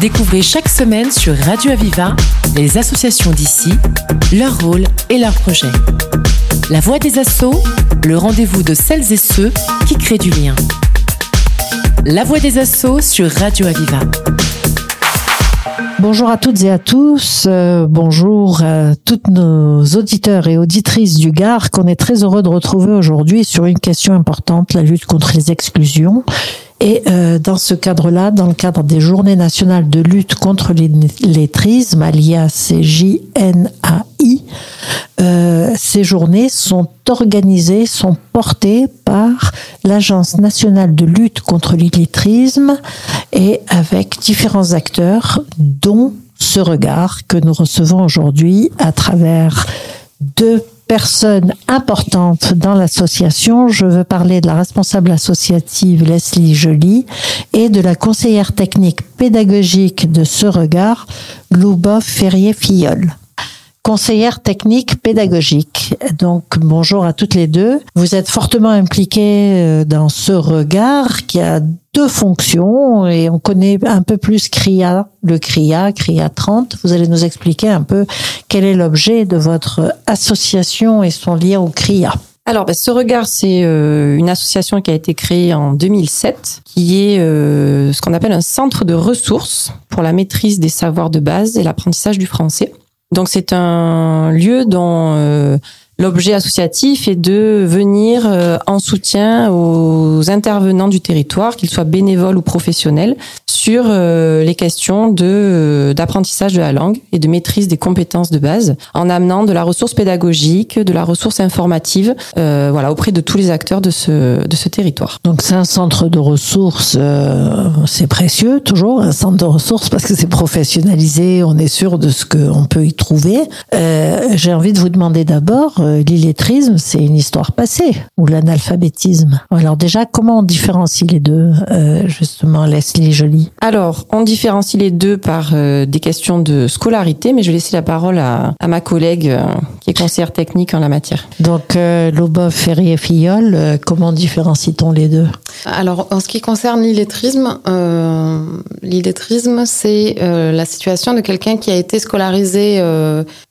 Découvrez chaque semaine sur Radio Aviva les associations d'ici, leur rôle et leurs projets. La voix des assauts, le rendez-vous de celles et ceux qui créent du lien. La voix des assauts sur Radio Aviva. Bonjour à toutes et à tous. Euh, bonjour à toutes nos auditeurs et auditrices du Gard qu'on est très heureux de retrouver aujourd'hui sur une question importante, la lutte contre les exclusions. Et euh, dans ce cadre-là, dans le cadre des Journées nationales de lutte contre l'illettrisme, alias JNAI, euh, ces journées sont organisées, sont portées par l'Agence nationale de lutte contre l'illettrisme et avec différents acteurs, dont ce regard que nous recevons aujourd'hui à travers deux personnes importantes dans l'association. Je veux parler de la responsable associative Leslie Joly et de la conseillère technique pédagogique de ce regard, Louba Ferrier-Filleul conseillère technique pédagogique. Donc bonjour à toutes les deux. Vous êtes fortement impliquées euh, dans ce regard qui a deux fonctions et on connaît un peu plus CRIA, le CRIA, CRIA 30. Vous allez nous expliquer un peu quel est l'objet de votre association et son lien au CRIA. Alors, ben, ce regard, c'est euh, une association qui a été créée en 2007, qui est euh, ce qu'on appelle un centre de ressources pour la maîtrise des savoirs de base et l'apprentissage du français. Donc c'est un lieu dont euh, l'objet associatif est de venir euh, en soutien aux intervenants du territoire, qu'ils soient bénévoles ou professionnels, sur euh, les questions de euh, d'apprentissage de la langue et de maîtrise des compétences de base, en amenant de la ressource pédagogique, de la ressource informative, euh, voilà, auprès de tous les acteurs de ce de ce territoire. Donc c'est un centre de ressources, c'est précieux toujours un centre de ressources parce que c'est professionnalisé, on est sûr de ce qu'on peut y trouver. J'ai envie de vous demander d'abord, l'illettrisme, c'est une histoire passée ou l'analphabétisme? Alors déjà, comment on différencie les deux Justement, Leslie Jolie? Alors, on différencie les deux par euh, des questions de scolarité, mais je vais laisser la parole à, ma collègue euh, qui est conseillère technique en la matière. Donc, euh, Loba Ferrier-Filleul, euh, comment différencie-t-on les deux? Alors, en ce qui concerne l'illettrisme, l'illettrisme, c'est la situation de quelqu'un qui a été scolarisé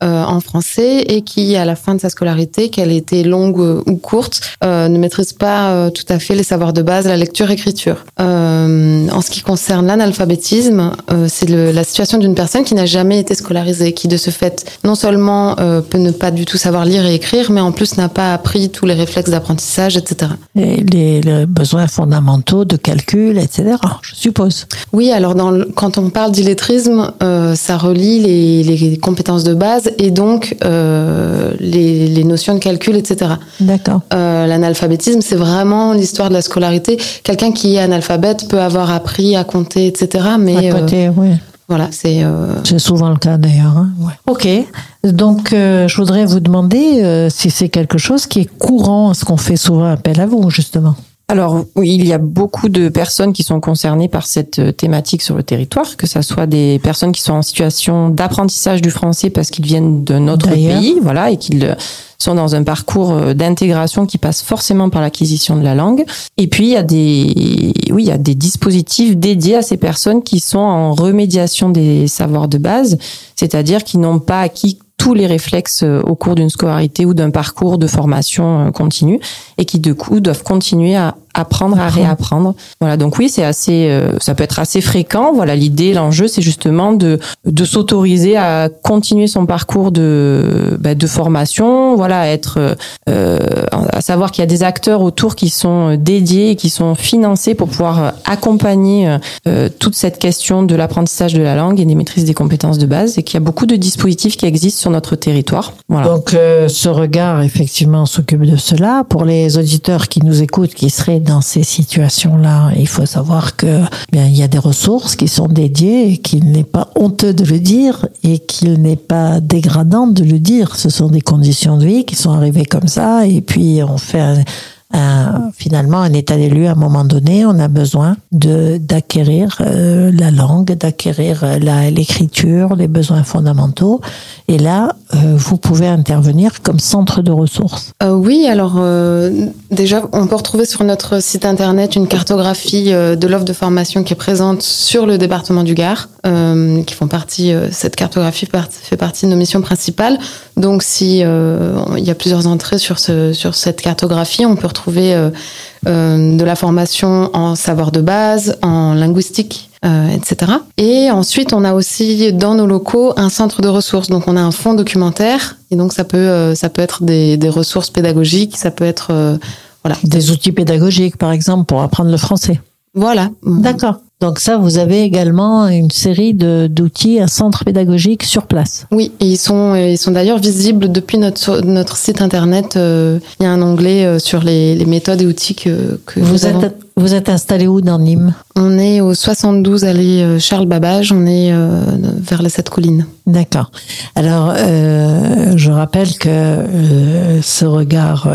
en français et qui, à la fin de sa scolarité, qu'elle ait été longue ou courte, ne maîtrise pas tout à fait les savoirs de base, la lecture-écriture. en ce qui concerne l'analphabétisme, euh, c'est la situation d'une personne qui n'a jamais été scolarisée, qui de ce fait non seulement euh, peut ne pas du tout savoir lire et écrire, mais en plus n'a pas appris tous les réflexes d'apprentissage, etc. Et les, besoins fondamentaux de calcul, etc. Je suppose. Oui, alors dans quand on parle d'illettrisme, euh, ça relie les, les, compétences de base et donc les, notions de calcul, etc. D'accord. L'analphabétisme, c'est vraiment l'histoire de la scolarité. Quelqu'un qui est analphabète peut avoir appris à compter, etc. Mais à côté, euh, oui. Voilà, c'est. Euh, c'est souvent le cas d'ailleurs. Hein. Ouais. Ok. Donc, euh, je voudrais vous demander si c'est quelque chose qui est courant, ce qu'on fait souvent appel à vous, justement. Alors oui, il y a beaucoup de personnes qui sont concernées par cette thématique sur le territoire, que ce soit des personnes qui sont en situation d'apprentissage du français parce qu'ils viennent d'un autre pays, voilà, et qu'ils sont dans un parcours euh, d'intégration qui passe forcément par l'acquisition de la langue. Et puis il y a des, oui, il y a des dispositifs dédiés à ces personnes qui sont en remédiation des savoirs de base, c'est-à-dire qui n'ont pas acquis tous les réflexes euh, au cours d'une scolarité ou d'un parcours de formation euh, continue et qui de coup doivent continuer à apprendre à réapprendre. Voilà, donc oui, c'est assez, euh, ça peut être assez fréquent. Voilà, l'idée, l'enjeu, c'est justement de de s'autoriser à continuer son parcours de bah, de formation. Voilà, être, euh, à savoir qu'il y a des acteurs autour qui sont dédiés et qui sont financés pour pouvoir accompagner euh, toute cette question de l'apprentissage de la langue et des maîtrises des compétences de base, et qu'il y a beaucoup de dispositifs qui existent sur notre territoire. Voilà. Donc, ce regard effectivement s'occupe de cela. Pour les auditeurs qui nous écoutent, qui seraient dans ces situations-là, il faut savoir que bien il y a des ressources qui sont dédiées et qu'il n'est pas honteux de le dire et qu'il n'est pas dégradant de le dire. Ce sont des conditions de vie qui sont arrivées comme ça et puis on fait finalement un état des lieux à un moment donné. On a besoin de d'acquérir euh, la langue, d'acquérir l'écriture, les besoins fondamentaux. Et là, euh, vous pouvez intervenir comme centre de ressources. Euh, oui, alors déjà, on peut retrouver sur notre site internet une cartographie de l'offre de formation qui est présente sur le département du Gard, qui font partie. cette cartographie fait partie de nos missions principales. Donc, si il y a plusieurs entrées sur sur cette cartographie, on peut retrouver euh, de la formation en savoir de base, en linguistique, euh, etc. Et ensuite, on a aussi dans nos locaux un centre de ressources. Donc, on a un fonds documentaire et donc ça peut euh, ça peut être des, des, ressources pédagogiques, ça peut être euh, voilà des outils pédagogiques, par exemple, pour apprendre le français. Voilà. D'accord. Donc ça, vous avez également une série d'outils, un centre pédagogique sur place. Oui, et ils sont, ils sont d'ailleurs visibles depuis notre, notre site internet. Euh, il y a un onglet euh, sur les, les méthodes et outils que, que vous êtes, Vous êtes installé où dans Nîmes? On est au 72 allée euh, Charles Babbage, on est vers les sept collines. D'accord. Alors, je rappelle que ce regard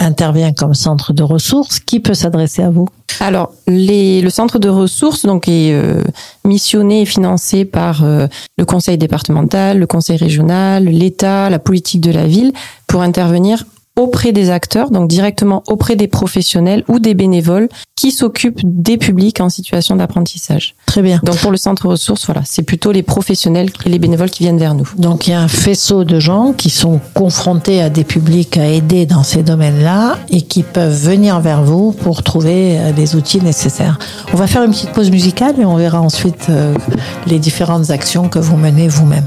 intervient comme centre de ressources. Qui peut s'adresser à vous? Alors, les, le centre de ressources donc est euh, missionné et financé par euh, le conseil départemental, le conseil régional, l'État, la politique de la ville pour intervenir auprès des acteurs, donc directement auprès des professionnels ou des bénévoles qui s'occupent des publics en situation d'apprentissage. Très bien. Donc pour le centre ressources, voilà, c'est plutôt les professionnels et les bénévoles qui viennent vers nous. Donc il y a un faisceau de gens qui sont confrontés à des publics à aider dans ces domaines-là et qui peuvent venir vers vous pour trouver euh, les outils nécessaires. On va faire une petite pause musicale et on verra ensuite euh, les différentes actions que vous menez vous-même.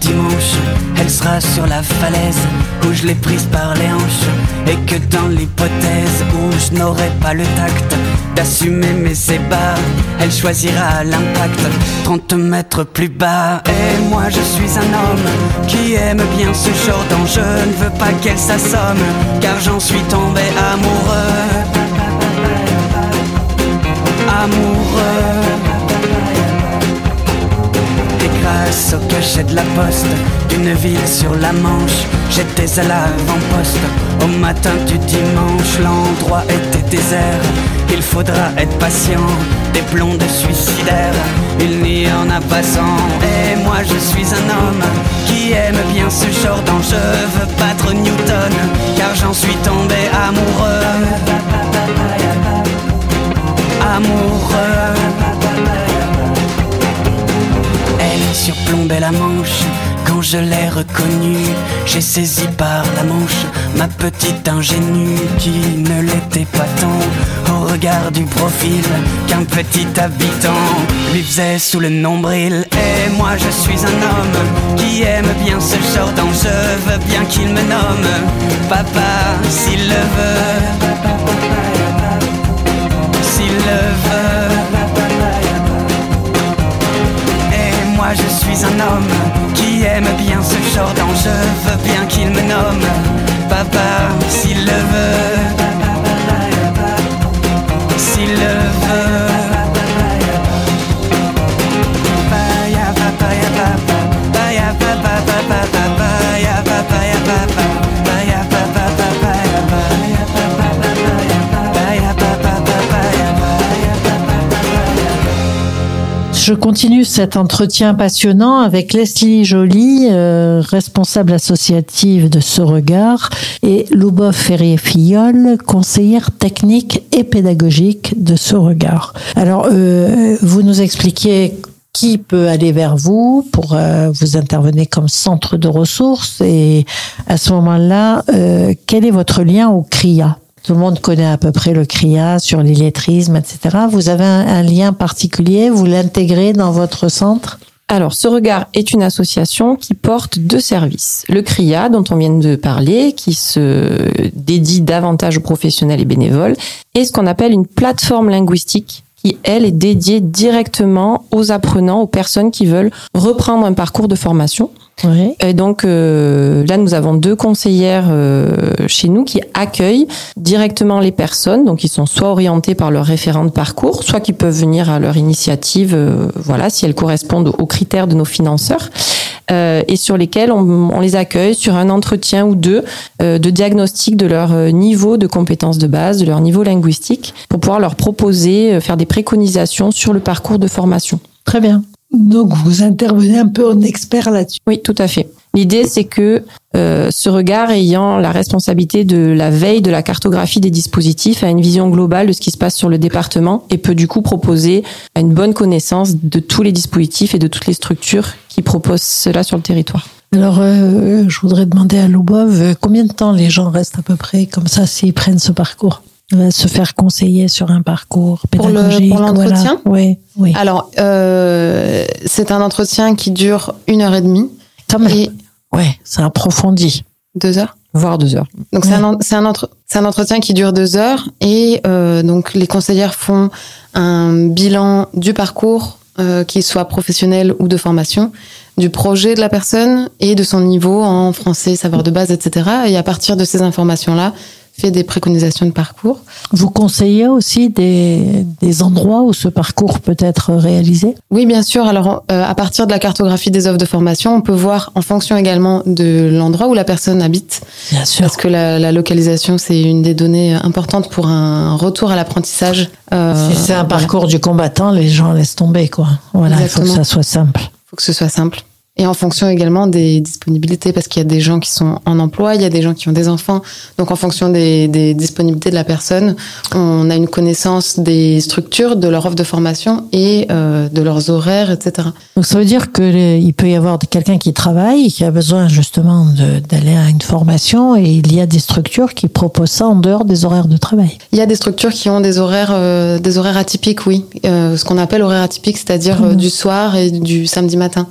Dimanche, elle sera sur la falaise où je l'ai prise par les hanches. Et que dans l'hypothèse où je n'aurai pas le tact d'assumer mes ébats, elle choisira l'impact 30 mètres plus bas. Et moi je suis un homme qui aime bien ce genre d'enjeu, ne veux pas qu'elle s'assomme, car j'en suis tombé amoureux. Amoureux grâce au cachet de la poste d'une ville sur la Manche. J'étais à l'avant-poste au matin du dimanche. L'endroit était désert. Il faudra être patient. Des blondes suicidaires, il n'y en a pas sans. Et moi je suis un homme qui aime bien ce genre d'enjeu. Veux battre Newton, car j'en suis tombé amoureux. Amoureux. Surplombait la Manche. Quand je l'ai reconnue, j'ai saisi par la manche ma petite ingénue qui ne l'était pas tant au regard du profil qu'un petit habitant lui faisait sous le nombril. Et moi je suis un homme qui aime bien ce genre d'enjeu, veux bien qu'il me nomme papa s'il le veut. S'il le veut. Moi je suis un homme qui aime bien ce genre d'enjeu, veux bien qu'il me nomme papa s'il le veut. Je continue cet entretien passionnant avec Leslie Joly, euh, responsable associative de Ce Regard, et Loubov Ferrier-Fillol, conseillère technique et pédagogique de Ce Regard. Alors, euh, vous nous expliquez qui peut aller vers vous pour euh, vous intervenir comme centre de ressources et à ce moment-là, quel est votre lien au CRIA tout le monde connaît à peu près le CRIA sur l'illettrisme, etc. Vous avez un, lien particulier, vous l'intégrez dans votre centre? Alors, ce regard est une association qui porte deux services. Le CRIA, dont on vient de parler, qui se dédie davantage aux professionnels et bénévoles, et ce qu'on appelle une plateforme linguistique qui, elle, est dédiée directement aux apprenants, aux personnes qui veulent reprendre un parcours de formation. Et donc euh, là, nous avons deux conseillères euh, chez nous qui accueillent directement les personnes, donc ils sont soit orientés par leur référent de parcours, soit qui peuvent venir à leur initiative, euh, voilà, si elles correspondent aux critères de nos financeurs. Euh, et sur lesquels on, on, les accueille sur un entretien ou deux euh, de diagnostic de leur euh, niveau de compétences de base, de leur niveau linguistique, pour pouvoir leur proposer, faire des préconisations sur le parcours de formation. Très bien. Donc vous intervenez un peu en expert là-dessus. Oui, tout à fait. L'idée, c'est que euh, ce regard ayant la responsabilité de la veille de la cartographie des dispositifs a une vision globale de ce qui se passe sur le département et peut du coup proposer une bonne connaissance de tous les dispositifs et de toutes les structures qui proposent cela sur le territoire. Alors, euh, je voudrais demander à Loubov euh, combien de temps les gens restent à peu près comme ça s'ils prennent ce parcours? Se faire conseiller sur un parcours pédagogique. Pour l'entretien Oui, oui. Alors, euh, c'est un entretien qui dure une heure et demie. Comme Et... Ouais, c'est approfondi. Deux heures Voire deux heures. Donc, c'est un, un, un, entretien qui dure deux heures. Et euh, donc, les conseillères font un bilan du parcours, euh, qu'il soit professionnel ou de formation, du projet de la personne et de son niveau en français, savoir de base, etc. Et à partir de ces informations-là, fait des préconisations de parcours. Vous conseillez aussi des, des endroits où ce parcours peut être réalisé? Oui, bien sûr. Alors, euh, à partir de la cartographie des offres de formation, on peut voir en fonction également de l'endroit où la personne habite. Bien sûr. Parce que la, la localisation, c'est une des données importantes pour un retour à l'apprentissage. Euh, si c'est un parcours du combattant, les gens laissent tomber, quoi. Voilà, il faut que ça soit simple. Il faut que ce soit simple. Et en fonction également des disponibilités, parce qu'il y a des gens qui sont en emploi, il y a des gens qui ont des enfants. Donc en fonction des, des disponibilités de la personne, on a une connaissance des structures, de leur offre de formation et euh, de leurs horaires, etc. Donc ça veut dire qu'il peut y avoir quelqu'un qui travaille, qui a besoin justement d'aller à une formation, et il y a des structures qui proposent ça en dehors des horaires de travail. Il y a des structures qui ont des horaires, euh, des horaires atypiques, oui. Euh, ce qu'on appelle horaires atypiques, c'est-à-dire mmh. du soir et du samedi matin.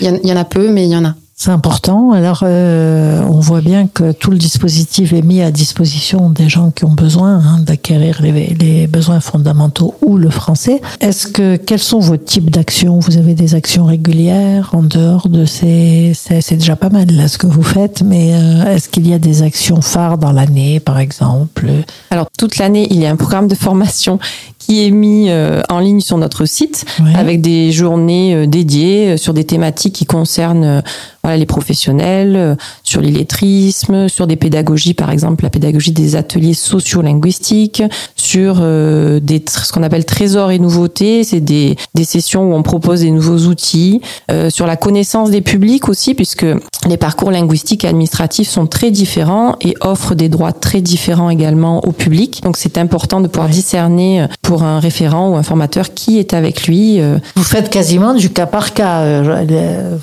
Il y, en a peu, mais il y en a. C'est important. Alors, euh, on voit bien que tout le dispositif est mis à disposition des gens qui ont besoin hein, d'acquérir les, les, besoins fondamentaux ou le français. Est-ce que quels sont vos types d'actions? Vous avez des actions régulières en dehors de ces C'est déjà pas mal là ce que vous faites, mais euh, est-ce qu'il y a des actions phares dans l'année, par exemple? Alors toute l'année, il y a un programme de formation qui est mis euh, en ligne sur notre site avec des journées euh, dédiées sur des thématiques qui concernent voilà, les professionnels, euh, sur l'illettrisme, sur des pédagogies, par exemple la pédagogie des ateliers sociolinguistiques, sur euh, des, ce qu'on appelle trésors et nouveautés, c'est des, des sessions où on propose des nouveaux outils, euh, sur la connaissance des publics aussi, puisque les parcours linguistiques et administratifs sont très différents et offrent des droits très différents également au public. Donc c'est important de pouvoir discerner pour un référent ou un formateur qui est avec lui. Vous faites quasiment du cas par cas,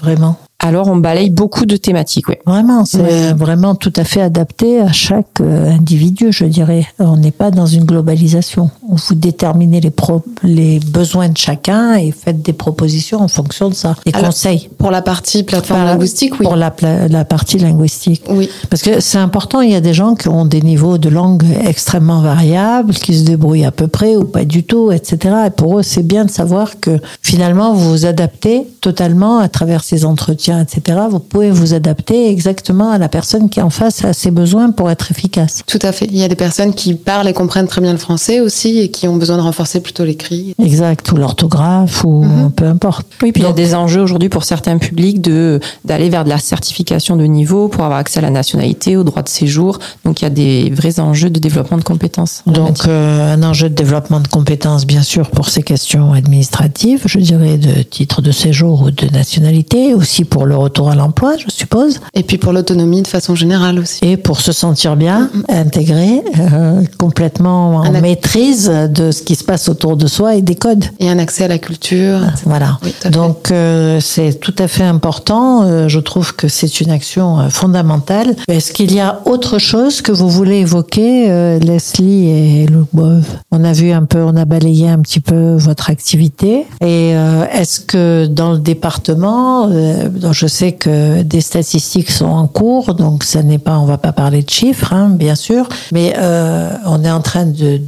vraiment alors on balaye beaucoup de thématiques. Oui. Vraiment, c'est vraiment tout à fait adapté à chaque euh, individu, je dirais. On n'est pas dans une globalisation. Vous déterminez les, pro les besoins de chacun et faites des propositions en fonction de ça. Des conseils. Pour la partie plateforme linguistique, oui. Pour la, la partie linguistique. Oui. Parce que c'est important, il y a des gens qui ont des niveaux de langue extrêmement variables, qui se débrouillent à peu près ou pas du tout, etc. Et pour eux, c'est bien de savoir que finalement, vous vous adaptez totalement à travers ces entretiens etc., vous pouvez vous adapter exactement à la personne qui est en face, à ses besoins pour être efficace. Tout à fait. Il y a des personnes qui parlent et comprennent très bien le français aussi et qui ont besoin de renforcer plutôt l'écrit. Exact, ou l'orthographe, ou Mhm. peu importe. Oui, puis il y a des enjeux aujourd'hui pour certains publics de d'aller vers de la certification de niveau pour avoir accès à la nationalité, au droit de séjour. Donc il y a des vrais enjeux de développement de compétences. Donc, euh, un enjeu de développement de compétences, bien sûr, pour ces questions administratives, je dirais de titre de séjour ou de nationalité, aussi pour le retour à l'emploi, je suppose, Et puis pour l'autonomie de façon générale aussi. et pour se sentir bien, intégré, euh, complètement en Un maîtrise de ce qui se passe autour de soi et des codes. Et un accès à la culture. Voilà. Oui, tout à fait. Donc euh, c'est tout à fait important. Euh, je trouve que c'est une action fondamentale. Est-ce qu'il y a autre chose que vous voulez évoquer, Leslie et Lubov On a vu un peu, on a balayé un petit peu votre activité. Et est-ce que dans le département, euh, je sais que des statistiques sont en cours, donc ça n'est pas, on va pas parler de chiffres, hein, bien sûr, mais euh, on est en train de,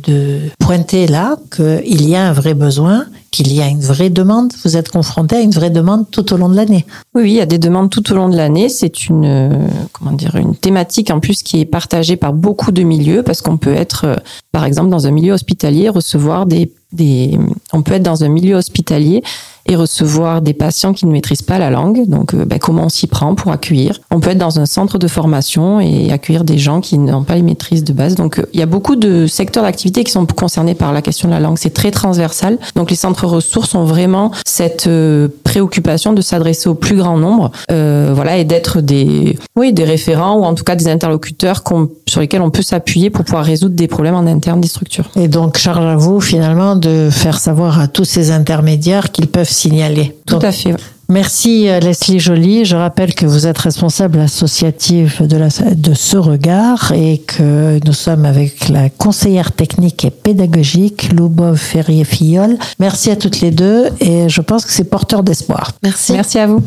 pointer là qu'il y a un vrai besoin, qu'il y a une vraie demande. Vous êtes confronté à une vraie demande tout au long de l'année. Oui, oui, il y a des demandes tout au long de l'année. C'est une comment dire une thématique en plus qui est partagée par beaucoup de milieux parce qu'on peut être euh, par exemple dans un milieu hospitalier recevoir des des on peut être dans un milieu hospitalier et recevoir des patients qui ne maîtrisent pas la langue. Donc, euh, ben, comment on s'y prend pour accueillir? On peut être dans un centre de formation et accueillir des gens qui n'ont pas les maîtrises de base. Donc, euh, il y a beaucoup de secteurs d'activité qui sont concernés par la question de la langue. C'est très transversal. Donc, les centres ressources ont vraiment cette euh, préoccupation de s'adresser au plus grand nombre, euh, voilà, et d'être des, oui, des référents ou en tout cas des interlocuteurs sur lesquels on peut s'appuyer pour pouvoir résoudre des problèmes en interne des structures. Et donc, charge à vous, finalement, de faire savoir à tous ces intermédiaires qu'ils peuvent signaler. Tout Donc, à fait. Merci euh, Leslie Joly. Je rappelle que vous êtes responsable associative de, la, de ce regard et que nous sommes avec la conseillère technique et pédagogique Loubov Ferrier-Fillol. Merci à toutes les deux et je pense que c'est porteur d'espoir. Merci. Merci à vous.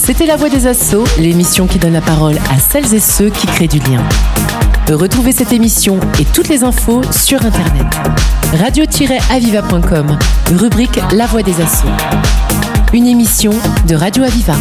C'était La Voix des Assauts, l'émission qui donne la parole à celles et ceux qui créent du lien. Retrouvez cette émission et toutes les infos sur Internet. radio-aviva.com, rubrique La Voix des Assauts. Une émission de Radio Aviva.